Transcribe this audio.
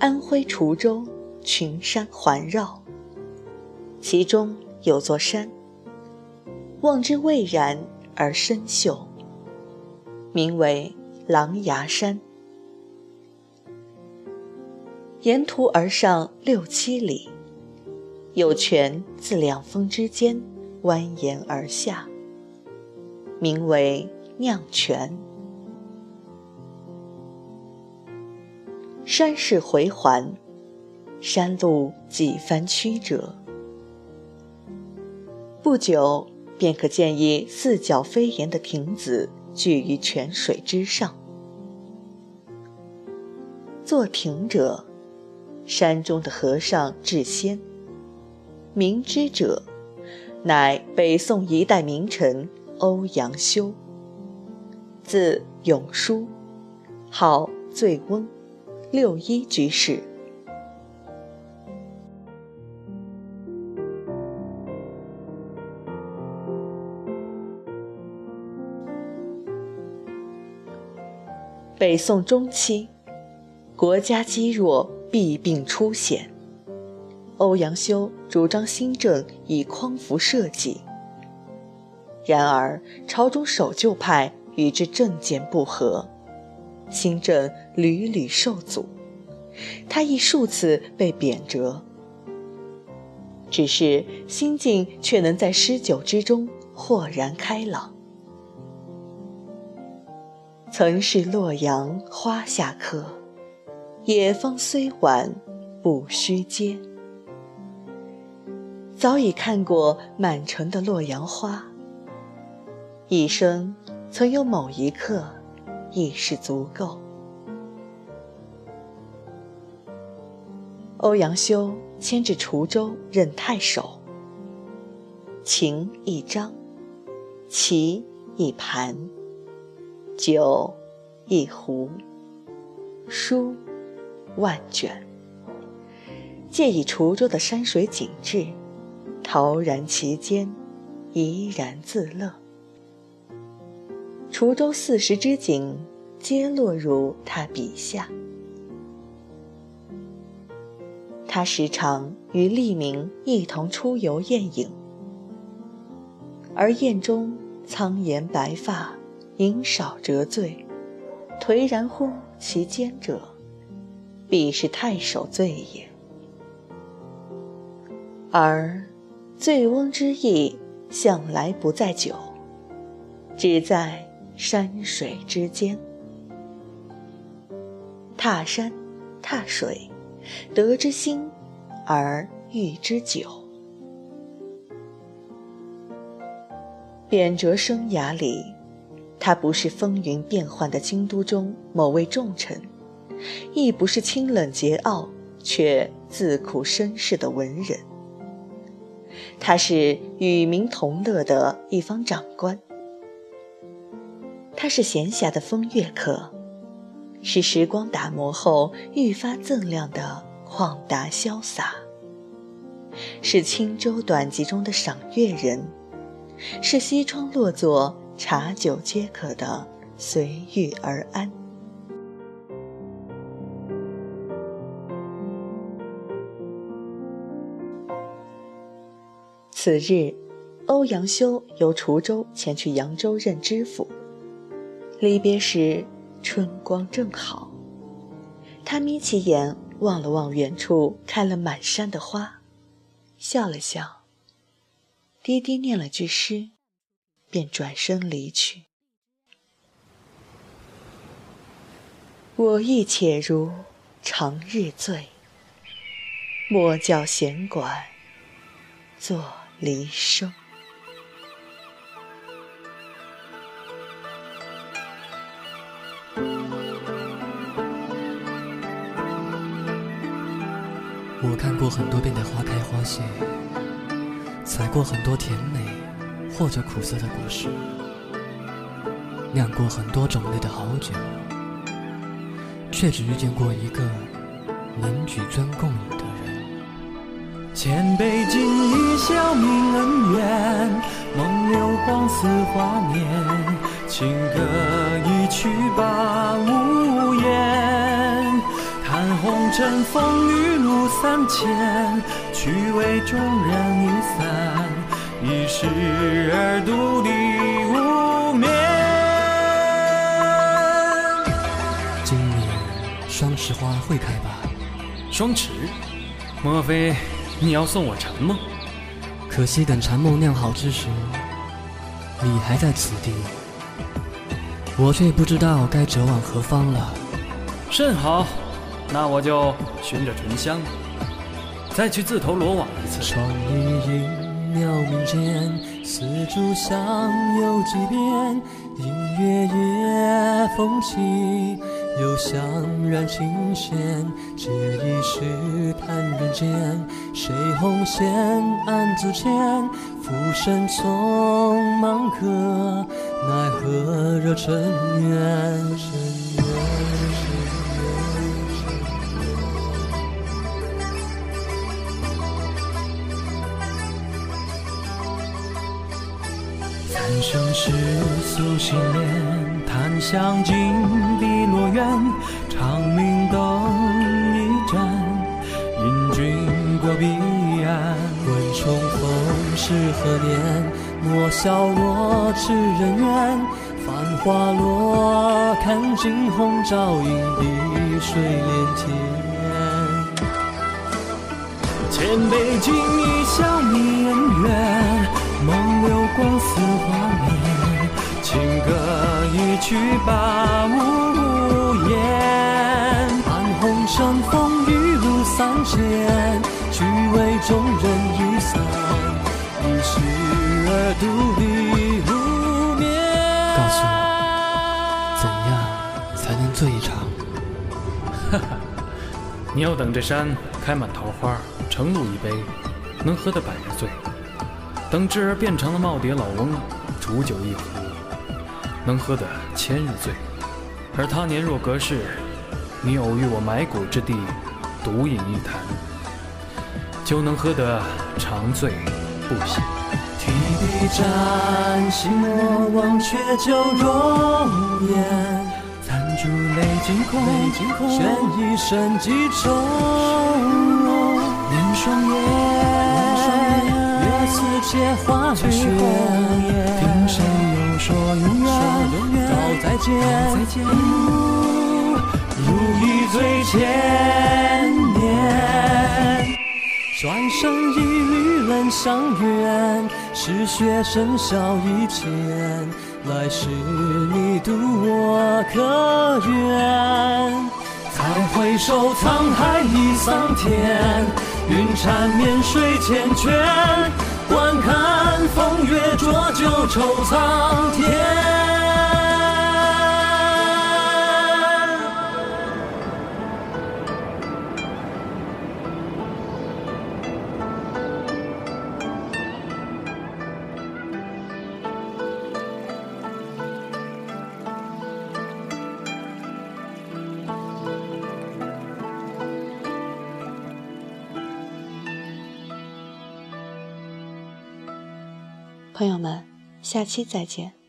安徽滁州群山环绕，其中有座山，望之蔚然而深秀，名为狼牙山。沿途而上六七里，有泉自两峰之间蜿蜒而下，名为酿泉。山势回环，山路几番曲折，不久便可见一四角飞檐的亭子踞于泉水之上。作亭者。山中的和尚智仙，明之者，乃北宋一代名臣欧阳修。字永叔，号醉翁，六一居士。北宋中期，国家积弱。弊病初显，欧阳修主张新政以匡扶社稷。然而朝中守旧派与之政见不合，新政屡屡受阻，他亦数次被贬谪。只是心境却能在诗酒之中豁然开朗。曾是洛阳花下客。野芳虽晚，不须嗟。早已看过满城的洛阳花，一生曾有某一刻，亦是足够。欧阳修迁至滁州任太守，琴一张，棋一盘，酒一壶，书。万卷，借以滁州的山水景致，陶然其间，怡然自乐。滁州四时之景，皆落入他笔下。他时常与吏民一同出游宴饮，而宴中苍颜白发、饮少辄醉、颓然乎其间者。必是太守醉也，而醉翁之意向来不在酒，只在山水之间。踏山，踏水，得之心而寓之酒。贬谪生涯里，他不是风云变幻的京都中某位重臣。亦不是清冷桀骜却自苦身世的文人，他是与民同乐的一方长官，他是闲暇的风月客，是时光打磨后愈发锃亮的旷达潇洒，是轻舟短楫中的赏月人，是西窗落座茶酒皆可的随遇而安。此日，欧阳修由滁州前去扬州任知府。离别时，春光正好。他眯起眼望了望远处开了满山的花，笑了笑，低低念了句诗，便转身离去。我亦且如长日醉，莫教弦管作。离声。我看过很多遍的花开花谢，采过很多甜美或者苦涩的果实，酿过很多种类的好酒，却只遇见过一个能举樽共饮的人。千杯尽一笑泯恩怨，梦流光似华年。情歌一曲把无，红尘风雨路三千，去为众人雨伞，一世而独立无眠。今年双池花会开吧？双池，莫非你要送我禅梦？可惜等禅梦酿好之时，你还在此地，我却不知道该折往何方了。甚好，那我就循着醇香，再去自投罗网一次。窗里莺鸟鸣间，丝竹响又几遍。音乐夜风起，又香染琴弦。借一时叹人间，谁红线暗自牵？浮生匆忙客，奈何惹？尘缘。生石素心莲，檀香尽碧落远。长明灯一盏，引君过彼岸。问重逢是何年？莫笑我痴人怨。繁花落，看惊鸿照影，碧水连天。千杯敬一笑泯恩怨，流光似画面。情歌一曲把无言。盼红尘风雨路三千，去为众人雨伞，一时而独立无眠。告诉我，怎样才能醉一场？哈哈，你要等这山开满桃花，盛露一杯，能喝得百日醉；等枝儿变成了耄耋老翁，煮酒一壶，能喝得千日醉。而他年若隔世，你偶遇我埋骨之地，独饮一坛，就能喝得长醉不醒。提笔沾心莫忘却旧容颜。残烛泪尽空，悬一生几重。凝双眼，月似借花雪，听谁又说永远？道再见，如一醉千年。转身一缕冷香远，是雪笙箫一浅。来世你渡我可愿？再回首，沧海已桑田，云缠绵，水缱绻。观看风月浊酒，愁苍天。朋友们，下期再见。